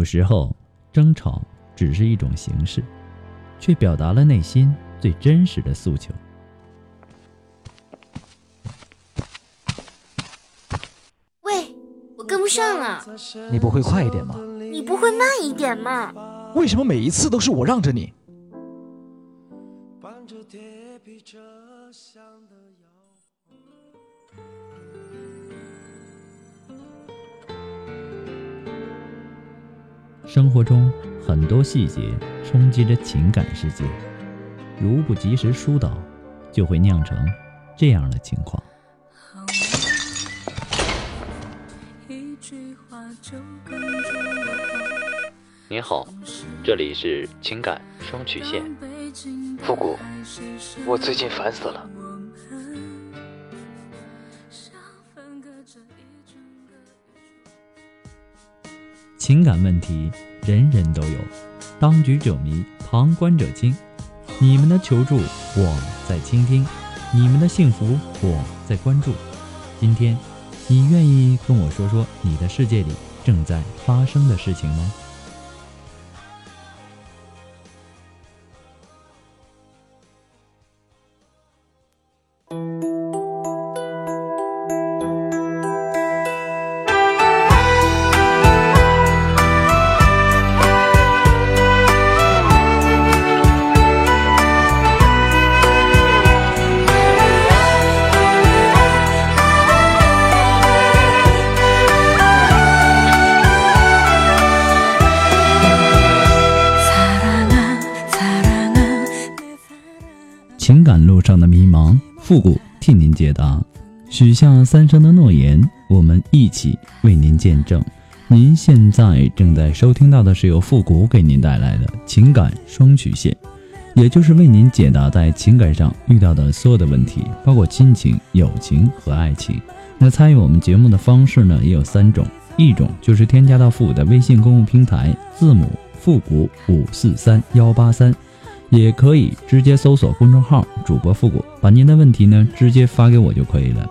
有时候争吵只是一种形式，却表达了内心最真实的诉求。喂，我跟不上了，你不会快一点吗？你不会慢一点吗？为什么每一次都是我让着你？生活中很多细节冲击着情感世界，如不及时疏导，就会酿成这样的情况。您好，这里是情感双曲线。复古，我最近烦死了。情感问题人人都有，当局者迷，旁观者清。你们的求助，我在倾听；你们的幸福，我在关注。今天，你愿意跟我说说你的世界里正在发生的事情吗？许下三生的诺言，我们一起为您见证。您现在正在收听到的是由复古给您带来的情感双曲线，也就是为您解答在情感上遇到的所有的问题，包括亲情、友情和爱情。那参与我们节目的方式呢，也有三种，一种就是添加到复古的微信公共平台，字母复古五四三幺八三。也可以直接搜索公众号“主播复古”，把您的问题呢直接发给我就可以了。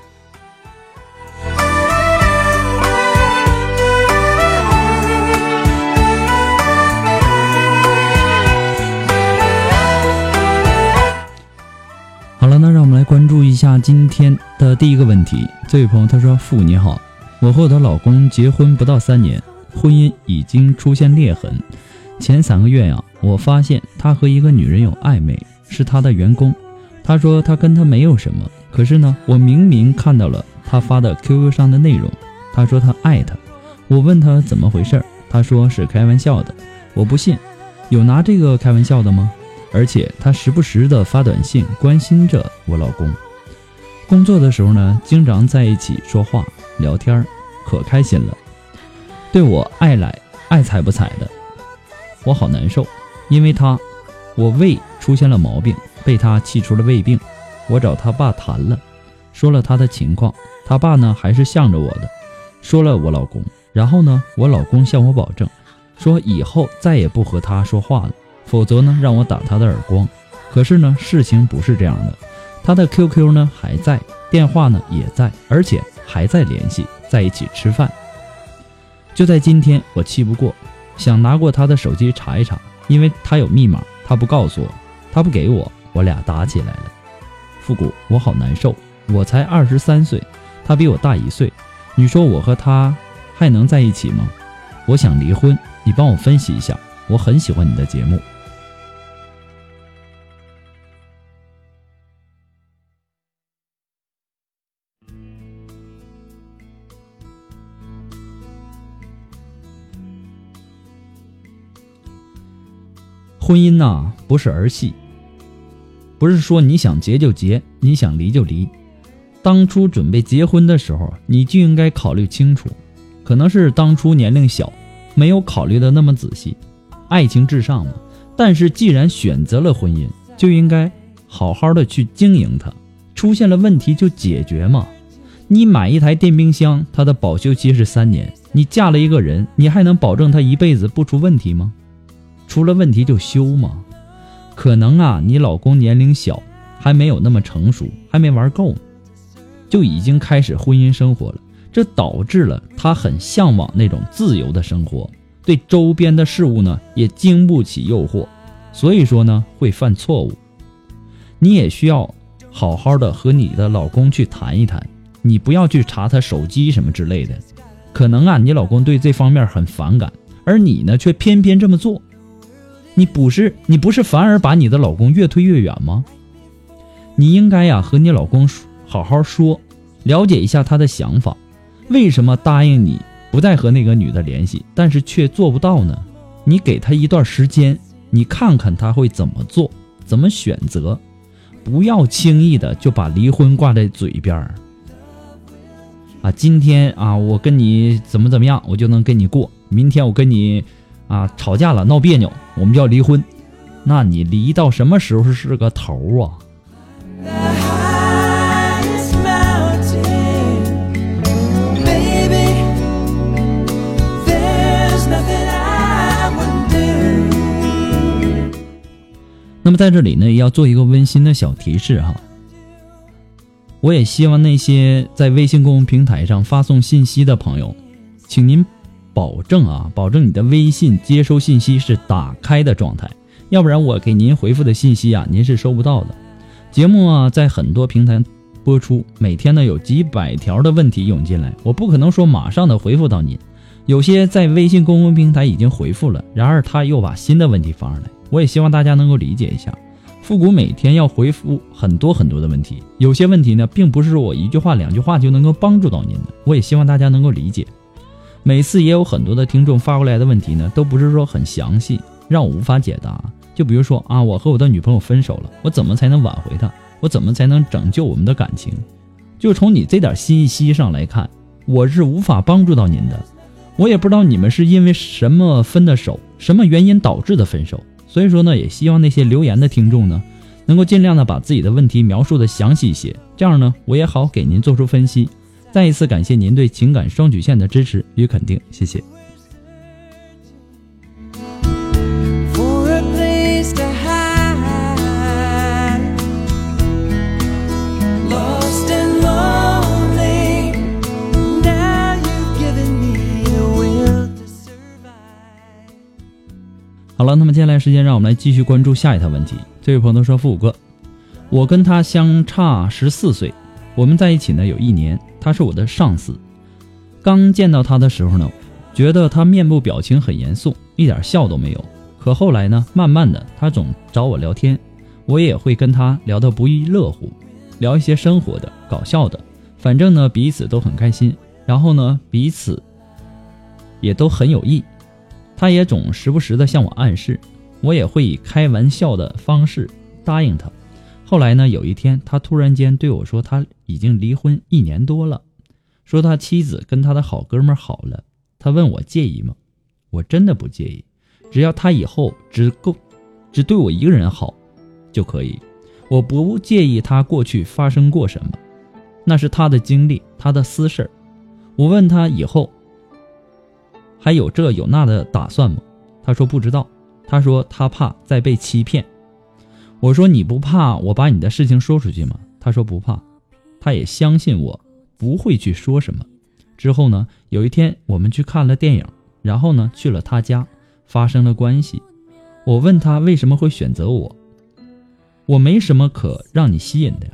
好了，那让我们来关注一下今天的第一个问题。这位朋友他说：“父你好，我和我的老公结婚不到三年，婚姻已经出现裂痕。前三个月呀，我发现他和一个女人有暧昧，是他的员工。他说他跟他没有什么，可是呢，我明明看到了他发的 QQ 上的内容。他说他爱他，我问他怎么回事，他说是开玩笑的。我不信，有拿这个开玩笑的吗？”而且他时不时的发短信关心着我老公。工作的时候呢，经常在一起说话聊天，可开心了。对我爱来爱睬不睬的，我好难受。因为他，我胃出现了毛病，被他气出了胃病。我找他爸谈了，说了他的情况。他爸呢，还是向着我的，说了我老公。然后呢，我老公向我保证，说以后再也不和他说话了。否则呢，让我打他的耳光。可是呢，事情不是这样的。他的 QQ 呢还在，电话呢也在，而且还在联系，在一起吃饭。就在今天，我气不过，想拿过他的手机查一查，因为他有密码，他不告诉我，他不给我，我俩打起来了。复古，我好难受，我才二十三岁，他比我大一岁，你说我和他还能在一起吗？我想离婚，你帮我分析一下。我很喜欢你的节目。婚姻呐，不是儿戏，不是说你想结就结，你想离就离。当初准备结婚的时候，你就应该考虑清楚。可能是当初年龄小，没有考虑的那么仔细。爱情至上嘛，但是既然选择了婚姻，就应该好好的去经营它。出现了问题就解决嘛。你买一台电冰箱，它的保修期是三年。你嫁了一个人，你还能保证他一辈子不出问题吗？出了问题就修嘛。可能啊，你老公年龄小，还没有那么成熟，还没玩够，就已经开始婚姻生活了。这导致了他很向往那种自由的生活，对周边的事物呢也经不起诱惑，所以说呢会犯错误。你也需要好好的和你的老公去谈一谈，你不要去查他手机什么之类的。可能啊，你老公对这方面很反感，而你呢却偏偏这么做。你不是你不是反而把你的老公越推越远吗？你应该呀和你老公好好说，了解一下他的想法，为什么答应你不再和那个女的联系，但是却做不到呢？你给他一段时间，你看看他会怎么做，怎么选择，不要轻易的就把离婚挂在嘴边儿。啊，今天啊我跟你怎么怎么样，我就能跟你过；明天我跟你。啊，吵架了，闹别扭，我们就要离婚。那你离到什么时候是个头啊？那么在这里呢，也要做一个温馨的小提示哈。我也希望那些在微信公众平台上发送信息的朋友，请您。保证啊，保证你的微信接收信息是打开的状态，要不然我给您回复的信息啊，您是收不到的。节目啊，在很多平台播出，每天呢有几百条的问题涌进来，我不可能说马上的回复到您。有些在微信公共平台已经回复了，然而他又把新的问题发上来，我也希望大家能够理解一下。复古每天要回复很多很多的问题，有些问题呢，并不是说我一句话两句话就能够帮助到您的，我也希望大家能够理解。每次也有很多的听众发过来的问题呢，都不是说很详细，让我无法解答。就比如说啊，我和我的女朋友分手了，我怎么才能挽回她？我怎么才能拯救我们的感情？就从你这点信息上来看，我是无法帮助到您的。我也不知道你们是因为什么分的手，什么原因导致的分手。所以说呢，也希望那些留言的听众呢，能够尽量的把自己的问题描述的详细一些，这样呢，我也好给您做出分析。再一次感谢您对情感双曲线的支持与肯定，谢谢。好了，那么接下来时间，让我们来继续关注下一条问题。这位朋友说：“富五哥，我跟他相差十四岁。”我们在一起呢有一年，他是我的上司。刚见到他的时候呢，觉得他面部表情很严肃，一点笑都没有。可后来呢，慢慢的他总找我聊天，我也会跟他聊得不亦乐乎，聊一些生活的、搞笑的，反正呢彼此都很开心。然后呢彼此也都很有意，他也总时不时的向我暗示，我也会以开玩笑的方式答应他。后来呢？有一天，他突然间对我说：“他已经离婚一年多了，说他妻子跟他的好哥们好了。”他问我介意吗？我真的不介意，只要他以后只够只对我一个人好就可以。我不介意他过去发生过什么，那是他的经历，他的私事儿。我问他以后还有这有那的打算吗？他说不知道。他说他怕再被欺骗。我说你不怕我把你的事情说出去吗？他说不怕，他也相信我不会去说什么。之后呢，有一天我们去看了电影，然后呢去了他家，发生了关系。我问他为什么会选择我，我没什么可让你吸引的呀。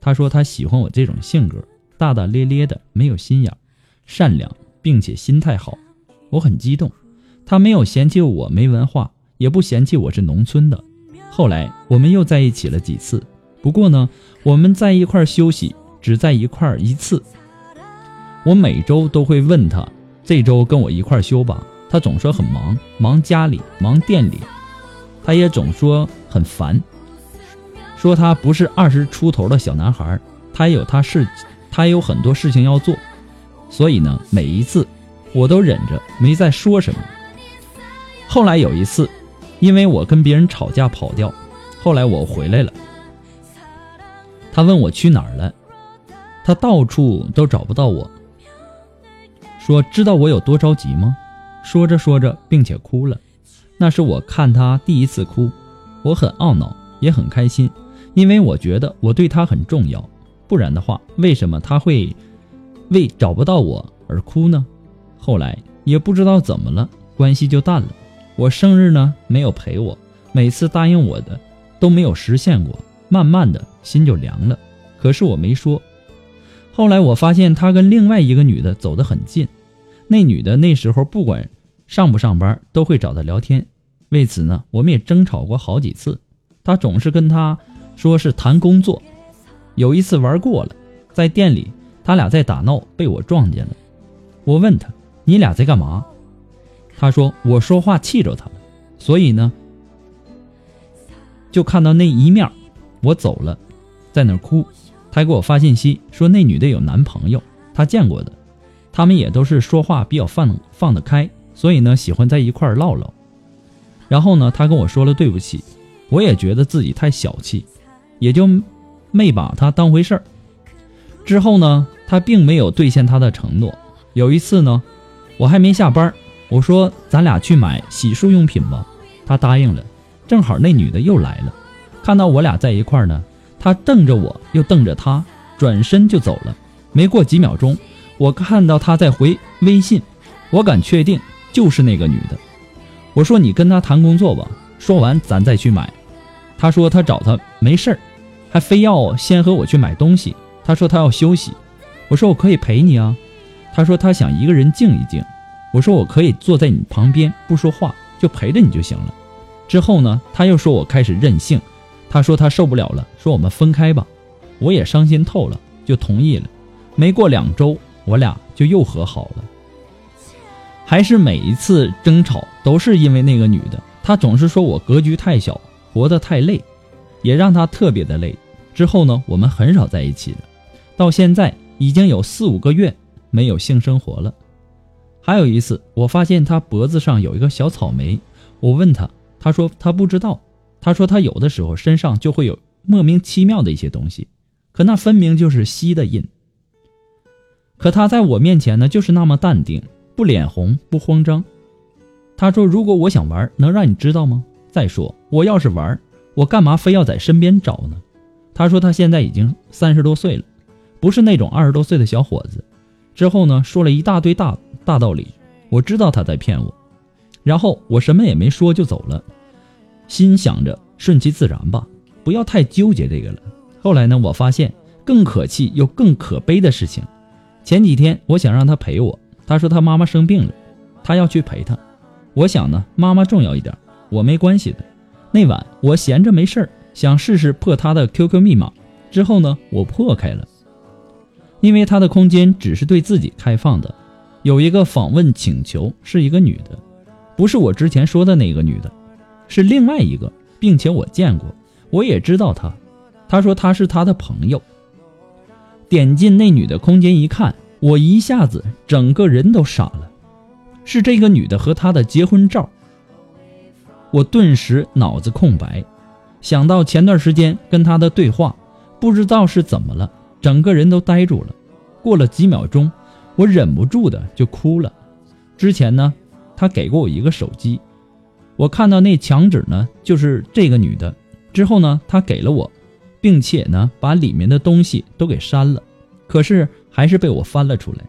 他说他喜欢我这种性格，大大咧咧的，没有心眼，善良，并且心态好。我很激动，他没有嫌弃我没文化，也不嫌弃我是农村的。后来我们又在一起了几次，不过呢，我们在一块休息只在一块一次。我每周都会问他，这周跟我一块休吧。他总说很忙，忙家里，忙店里。他也总说很烦，说他不是二十出头的小男孩，他也有他事，他有很多事情要做。所以呢，每一次我都忍着没再说什么。后来有一次，因为我跟别人吵架跑掉，后来我回来了，他问我去哪儿了，他到处都找不到我。说知道我有多着急吗？说着说着，并且哭了。那是我看他第一次哭，我很懊恼，也很开心，因为我觉得我对他很重要。不然的话，为什么他会为找不到我而哭呢？后来也不知道怎么了，关系就淡了。我生日呢，没有陪我，每次答应我的都没有实现过，慢慢的心就凉了。可是我没说。后来我发现他跟另外一个女的走得很近。那女的那时候不管上不上班，都会找他聊天。为此呢，我们也争吵过好几次。他总是跟他说是谈工作。有一次玩过了，在店里，他俩在打闹，被我撞见了。我问他：“你俩在干嘛？”他说：“我说话气着他了，所以呢，就看到那一面。我走了，在那哭。他给我发信息说那女的有男朋友，他见过的。”他们也都是说话比较放放得开，所以呢喜欢在一块唠唠。然后呢，他跟我说了对不起，我也觉得自己太小气，也就没把他当回事儿。之后呢，他并没有兑现他的承诺。有一次呢，我还没下班，我说咱俩去买洗漱用品吧，他答应了。正好那女的又来了，看到我俩在一块儿呢，他瞪着我又瞪着他，转身就走了。没过几秒钟。我看到他在回微信，我敢确定就是那个女的。我说你跟他谈工作吧，说完咱再去买。他说他找他没事儿，还非要先和我去买东西。他说他要休息。我说我可以陪你啊。他说他想一个人静一静。我说我可以坐在你旁边不说话，就陪着你就行了。之后呢，他又说我开始任性。他说他受不了了，说我们分开吧。我也伤心透了，就同意了。没过两周。我俩就又和好了，还是每一次争吵都是因为那个女的，她总是说我格局太小，活得太累，也让她特别的累。之后呢，我们很少在一起了，到现在已经有四五个月没有性生活了。还有一次，我发现他脖子上有一个小草莓，我问他，他说他不知道，他说他有的时候身上就会有莫名其妙的一些东西，可那分明就是吸的印。可他在我面前呢，就是那么淡定，不脸红，不慌张。他说：“如果我想玩，能让你知道吗？再说，我要是玩，我干嘛非要在身边找呢？”他说他现在已经三十多岁了，不是那种二十多岁的小伙子。之后呢，说了一大堆大大道理。我知道他在骗我，然后我什么也没说就走了，心想着顺其自然吧，不要太纠结这个了。后来呢，我发现更可气又更可悲的事情。前几天我想让他陪我，他说他妈妈生病了，他要去陪他。我想呢，妈妈重要一点，我没关系的。那晚我闲着没事儿，想试试破他的 QQ 密码。之后呢，我破开了，因为他的空间只是对自己开放的，有一个访问请求，是一个女的，不是我之前说的那个女的，是另外一个，并且我见过，我也知道她。他说他是他的朋友。点进那女的空间一看，我一下子整个人都傻了，是这个女的和他的结婚照。我顿时脑子空白，想到前段时间跟他的对话，不知道是怎么了，整个人都呆住了。过了几秒钟，我忍不住的就哭了。之前呢，他给过我一个手机，我看到那墙纸呢，就是这个女的。之后呢，他给了我。并且呢，把里面的东西都给删了，可是还是被我翻了出来，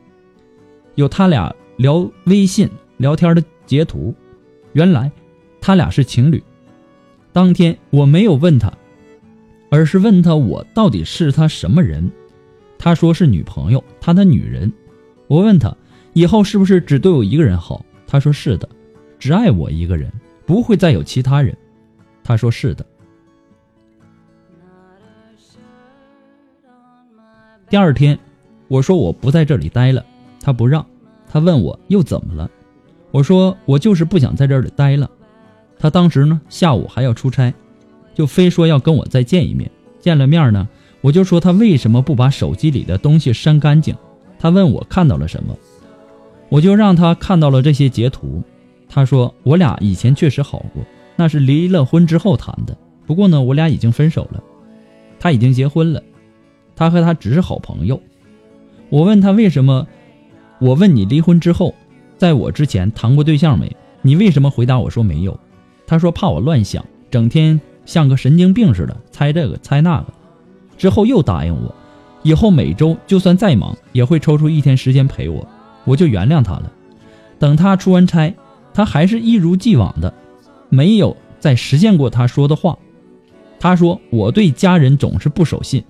有他俩聊微信聊天的截图。原来他俩是情侣，当天我没有问他，而是问他我到底是他什么人。他说是女朋友，他的女人。我问他以后是不是只对我一个人好？他说是的，只爱我一个人，不会再有其他人。他说是的。第二天，我说我不在这里待了，他不让，他问我又怎么了？我说我就是不想在这里待了。他当时呢下午还要出差，就非说要跟我再见一面。见了面呢，我就说他为什么不把手机里的东西删干净？他问我看到了什么，我就让他看到了这些截图。他说我俩以前确实好过，那是离了婚之后谈的。不过呢，我俩已经分手了，他已经结婚了。他和他只是好朋友。我问他为什么？我问你离婚之后，在我之前谈过对象没？你为什么回答我说没有？他说怕我乱想，整天像个神经病似的，猜这个猜那个。之后又答应我，以后每周就算再忙，也会抽出一天时间陪我。我就原谅他了。等他出完差，他还是一如既往的，没有再实现过他说的话。他说我对家人总是不守信。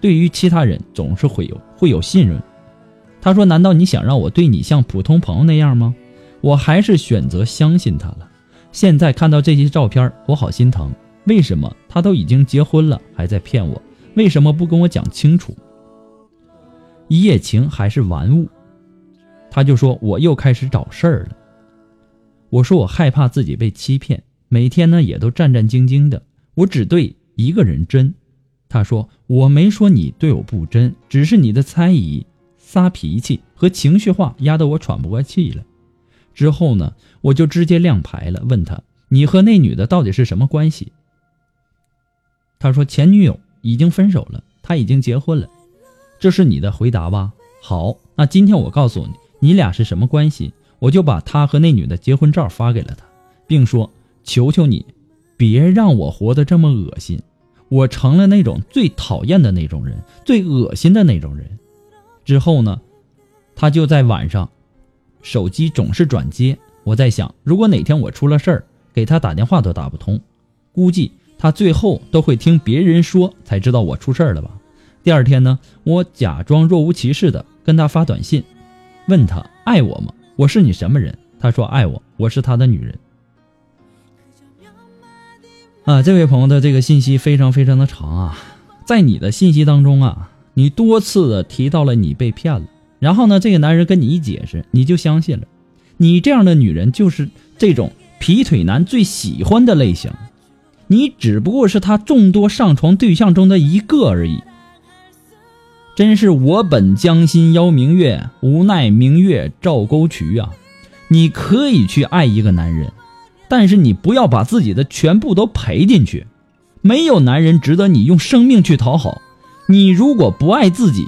对于其他人总是会有会有信任，他说：“难道你想让我对你像普通朋友那样吗？”我还是选择相信他了。现在看到这些照片，我好心疼。为什么他都已经结婚了，还在骗我？为什么不跟我讲清楚？一夜情还是玩物？他就说我又开始找事儿了。我说我害怕自己被欺骗，每天呢也都战战兢兢的。我只对一个人真。他说：“我没说你对我不真，只是你的猜疑、撒脾气和情绪化压得我喘不过气了。”之后呢，我就直接亮牌了，问他：“你和那女的到底是什么关系？”他说：“前女友已经分手了，他已经结婚了。”这是你的回答吧？好，那今天我告诉你，你俩是什么关系？我就把他和那女的结婚照发给了他，并说：“求求你，别让我活得这么恶心。”我成了那种最讨厌的那种人，最恶心的那种人。之后呢，他就在晚上，手机总是转接。我在想，如果哪天我出了事儿，给他打电话都打不通，估计他最后都会听别人说才知道我出事儿了吧。第二天呢，我假装若无其事的跟他发短信，问他爱我吗？我是你什么人？他说爱我，我是他的女人。啊，这位朋友的这个信息非常非常的长啊，在你的信息当中啊，你多次的提到了你被骗了，然后呢，这个男人跟你一解释，你就相信了。你这样的女人就是这种劈腿男最喜欢的类型，你只不过是他众多上床对象中的一个而已。真是我本将心邀明月，无奈明月照沟渠啊！你可以去爱一个男人。但是你不要把自己的全部都赔进去，没有男人值得你用生命去讨好。你如果不爱自己，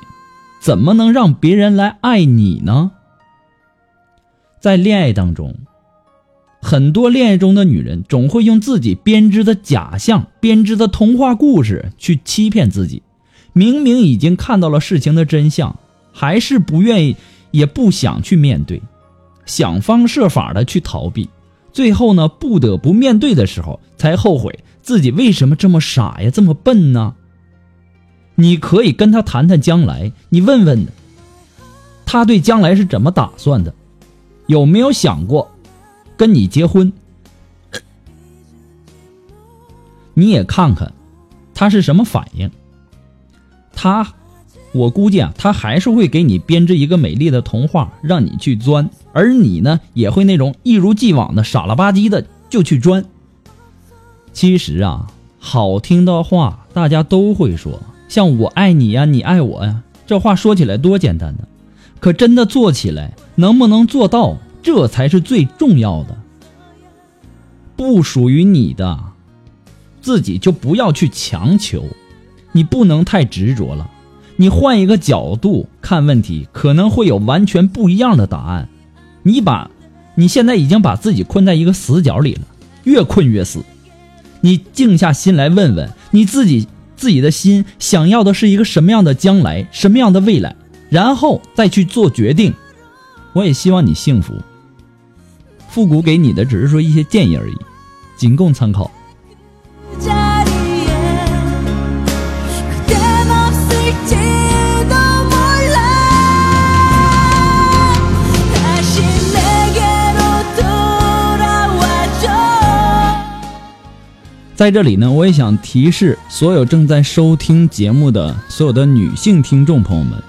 怎么能让别人来爱你呢？在恋爱当中，很多恋爱中的女人总会用自己编织的假象、编织的童话故事去欺骗自己。明明已经看到了事情的真相，还是不愿意，也不想去面对，想方设法的去逃避。最后呢，不得不面对的时候，才后悔自己为什么这么傻呀，这么笨呢？你可以跟他谈谈将来，你问问他对将来是怎么打算的，有没有想过跟你结婚？你也看看他是什么反应。他，我估计啊，他还是会给你编织一个美丽的童话，让你去钻。而你呢，也会那种一如既往的傻了吧唧的就去钻。其实啊，好听的话大家都会说，像我爱你呀，你爱我呀，这话说起来多简单呢，可真的做起来能不能做到，这才是最重要的。不属于你的，自己就不要去强求，你不能太执着了。你换一个角度看问题，可能会有完全不一样的答案。你把，你现在已经把自己困在一个死角里了，越困越死。你静下心来问问你自己，自己的心想要的是一个什么样的将来，什么样的未来，然后再去做决定。我也希望你幸福。复古给你的只是说一些建议而已，仅供参考。在这里呢，我也想提示所有正在收听节目的所有的女性听众朋友们，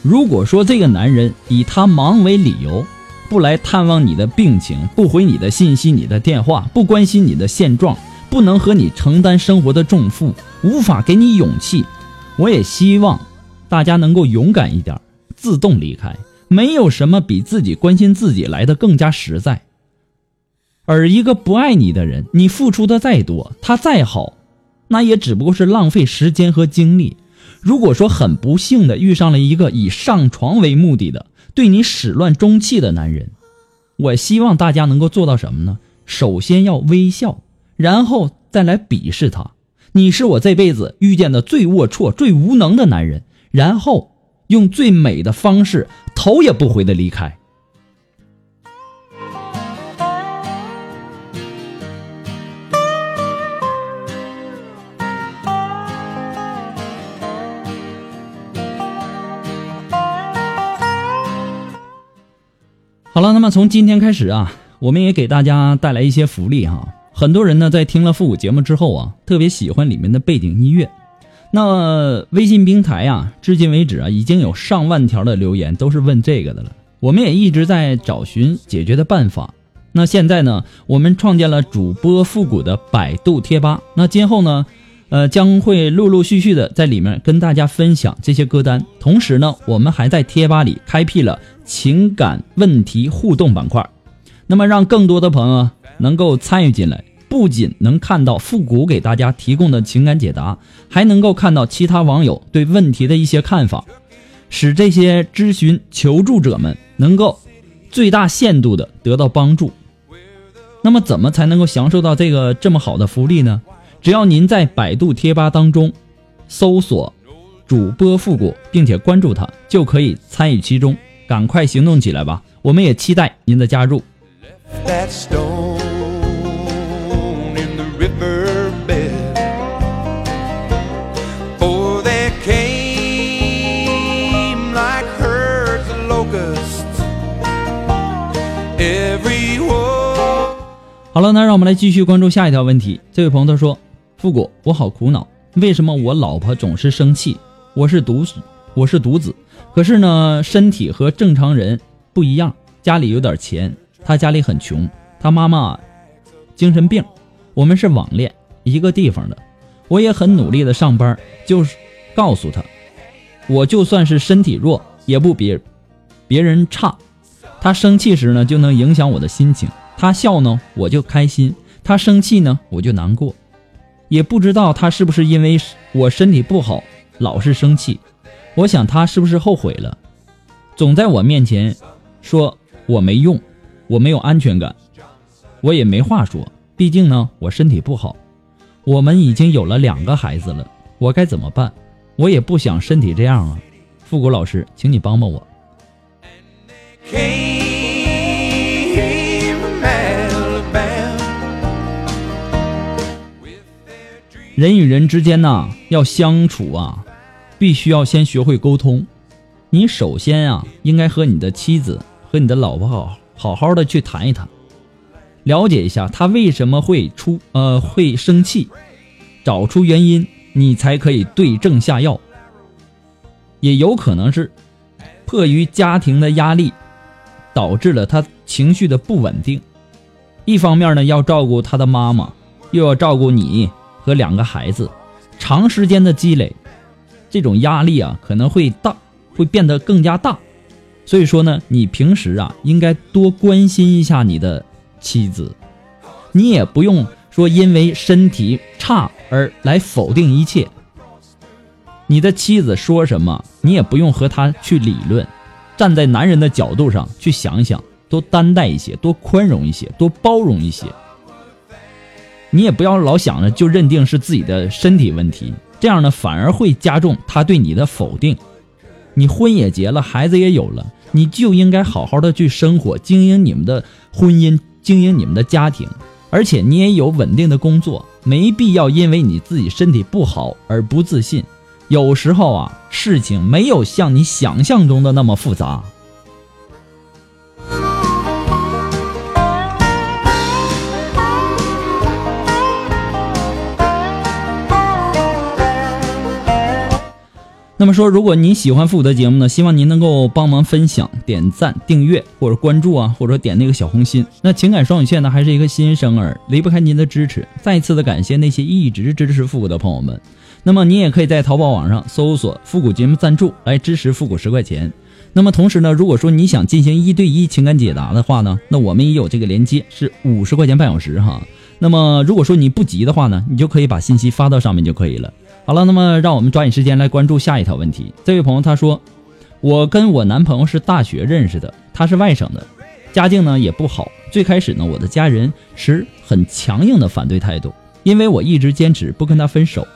如果说这个男人以他忙为理由。不来探望你的病情，不回你的信息、你的电话，不关心你的现状，不能和你承担生活的重负，无法给你勇气，我也希望大家能够勇敢一点，自动离开。没有什么比自己关心自己来的更加实在。而一个不爱你的人，你付出的再多，他再好，那也只不过是浪费时间和精力。如果说很不幸的遇上了一个以上床为目的的，对你始乱终弃的男人，我希望大家能够做到什么呢？首先要微笑，然后再来鄙视他。你是我这辈子遇见的最龌龊、最无能的男人，然后用最美的方式头也不回的离开。好了，那么从今天开始啊，我们也给大家带来一些福利哈。很多人呢在听了复古节目之后啊，特别喜欢里面的背景音乐。那微信平台啊，至今为止啊，已经有上万条的留言都是问这个的了。我们也一直在找寻解决的办法。那现在呢，我们创建了主播复古的百度贴吧。那今后呢，呃，将会陆陆续续的在里面跟大家分享这些歌单。同时呢，我们还在贴吧里开辟了情感问题互动板块，那么让更多的朋友能够参与进来，不仅能看到复古给大家提供的情感解答，还能够看到其他网友对问题的一些看法，使这些咨询求助者们能够最大限度的得到帮助。那么，怎么才能够享受到这个这么好的福利呢？只要您在百度贴吧当中搜索“主播复古”，并且关注他，就可以参与其中。赶快行动起来吧！我们也期待您的加入。好了，那让我们来继续关注下一条问题。这位朋友他说：“复古，我好苦恼，为什么我老婆总是生气？我是独我是独子，可是呢，身体和正常人不一样，家里有点钱，他家里很穷，他妈妈精神病，我们是网恋，一个地方的，我也很努力的上班，就是告诉他，我就算是身体弱，也不比别人差。他生气时呢，就能影响我的心情。他笑呢，我就开心；他生气呢，我就难过。也不知道他是不是因为我身体不好，老是生气。我想他是不是后悔了，总在我面前说我没用，我没有安全感，我也没话说。毕竟呢，我身体不好。我们已经有了两个孩子了，我该怎么办？我也不想身体这样啊。复古老师，请你帮帮我。人与人之间呐，要相处啊，必须要先学会沟通。你首先啊，应该和你的妻子和你的老婆好好好的去谈一谈，了解一下她为什么会出呃会生气，找出原因，你才可以对症下药。也有可能是迫于家庭的压力，导致了她情绪的不稳定。一方面呢，要照顾她的妈妈，又要照顾你和两个孩子，长时间的积累，这种压力啊可能会大，会变得更加大。所以说呢，你平时啊应该多关心一下你的妻子，你也不用说因为身体差而来否定一切。你的妻子说什么，你也不用和她去理论，站在男人的角度上去想想，多担待一些，多宽容一些，多包容一些。你也不要老想着就认定是自己的身体问题，这样呢反而会加重他对你的否定。你婚也结了，孩子也有了，你就应该好好的去生活，经营你们的婚姻，经营你们的家庭，而且你也有稳定的工作，没必要因为你自己身体不好而不自信。有时候啊，事情没有像你想象中的那么复杂。么说，如果您喜欢复古的节目呢，希望您能够帮忙分享、点赞、订阅或者关注啊，或者点那个小红心。那情感双语线呢，还是一个新生儿，离不开您的支持。再次的感谢那些一直支持复古的朋友们。那么你也可以在淘宝网上搜索“复古节目赞助”来支持复古十块钱。那么同时呢，如果说你想进行一对一情感解答的话呢，那我们也有这个连接，是五十块钱半小时哈。那么如果说你不急的话呢，你就可以把信息发到上面就可以了。好了，那么让我们抓紧时间来关注下一条问题。这位朋友他说，我跟我男朋友是大学认识的，他是外省的，家境呢也不好。最开始呢，我的家人持很强硬的反对态度，因为我一直坚持不跟他分手。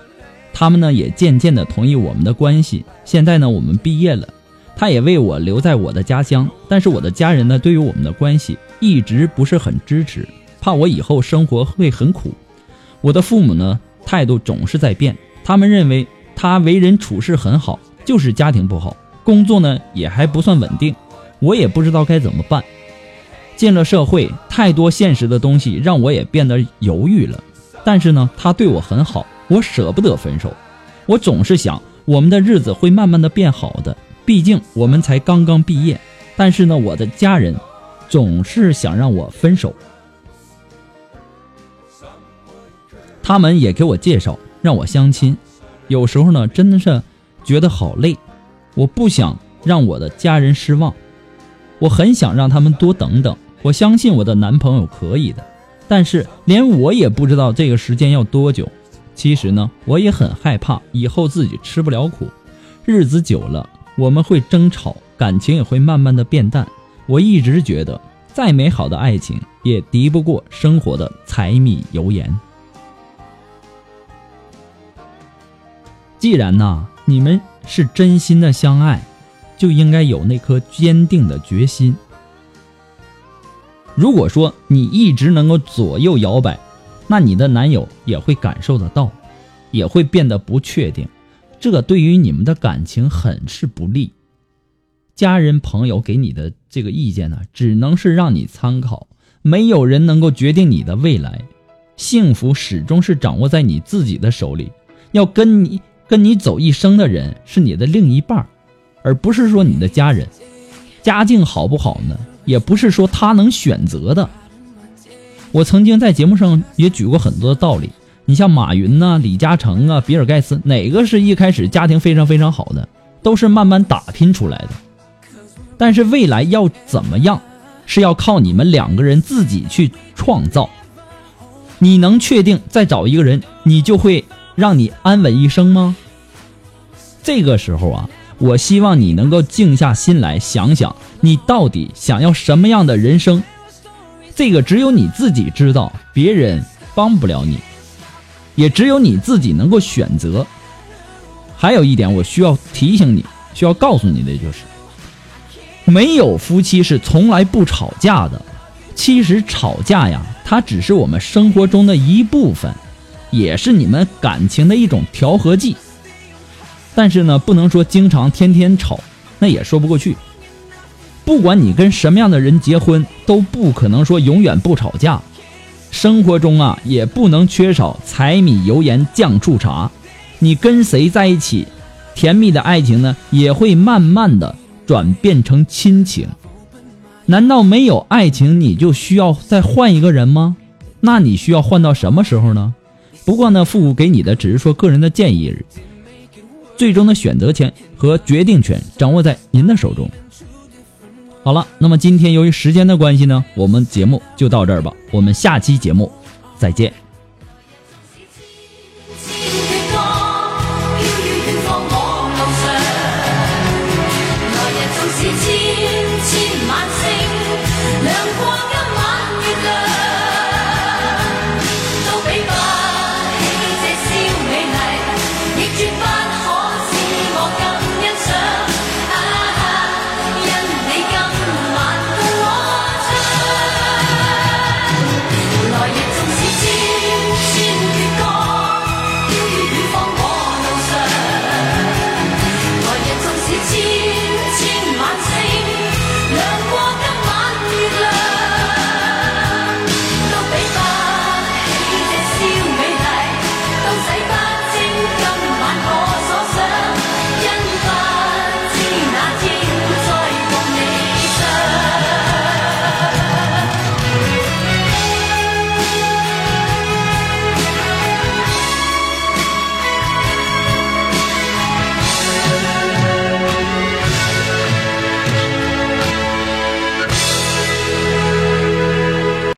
他们呢也渐渐的同意我们的关系。现在呢，我们毕业了，他也为我留在我的家乡。但是我的家人呢，对于我们的关系一直不是很支持，怕我以后生活会很苦。我的父母呢，态度总是在变。他们认为他为人处事很好，就是家庭不好，工作呢也还不算稳定。我也不知道该怎么办。进了社会，太多现实的东西让我也变得犹豫了。但是呢，他对我很好，我舍不得分手。我总是想，我们的日子会慢慢的变好的。毕竟我们才刚刚毕业。但是呢，我的家人总是想让我分手。他们也给我介绍。让我相亲，有时候呢，真的是觉得好累。我不想让我的家人失望，我很想让他们多等等。我相信我的男朋友可以的，但是连我也不知道这个时间要多久。其实呢，我也很害怕以后自己吃不了苦，日子久了我们会争吵，感情也会慢慢的变淡。我一直觉得，再美好的爱情也敌不过生活的柴米油盐。既然呐，你们是真心的相爱，就应该有那颗坚定的决心。如果说你一直能够左右摇摆，那你的男友也会感受得到，也会变得不确定，这对于你们的感情很是不利。家人朋友给你的这个意见呢，只能是让你参考，没有人能够决定你的未来，幸福始终是掌握在你自己的手里，要跟你。跟你走一生的人是你的另一半，而不是说你的家人。家境好不好呢？也不是说他能选择的。我曾经在节目上也举过很多的道理。你像马云呐、李嘉诚啊、比尔盖茨，哪个是一开始家庭非常非常好的？都是慢慢打拼出来的。但是未来要怎么样，是要靠你们两个人自己去创造。你能确定再找一个人，你就会让你安稳一生吗？这个时候啊，我希望你能够静下心来想想，你到底想要什么样的人生？这个只有你自己知道，别人帮不了你，也只有你自己能够选择。还有一点，我需要提醒你，需要告诉你的就是，没有夫妻是从来不吵架的。其实吵架呀，它只是我们生活中的一部分，也是你们感情的一种调和剂。但是呢，不能说经常天天吵，那也说不过去。不管你跟什么样的人结婚，都不可能说永远不吵架。生活中啊，也不能缺少柴米油盐酱醋茶。你跟谁在一起，甜蜜的爱情呢，也会慢慢的转变成亲情。难道没有爱情，你就需要再换一个人吗？那你需要换到什么时候呢？不过呢，父母给你的只是说个人的建议。最终的选择权和决定权掌握在您的手中。好了，那么今天由于时间的关系呢，我们节目就到这儿吧。我们下期节目再见。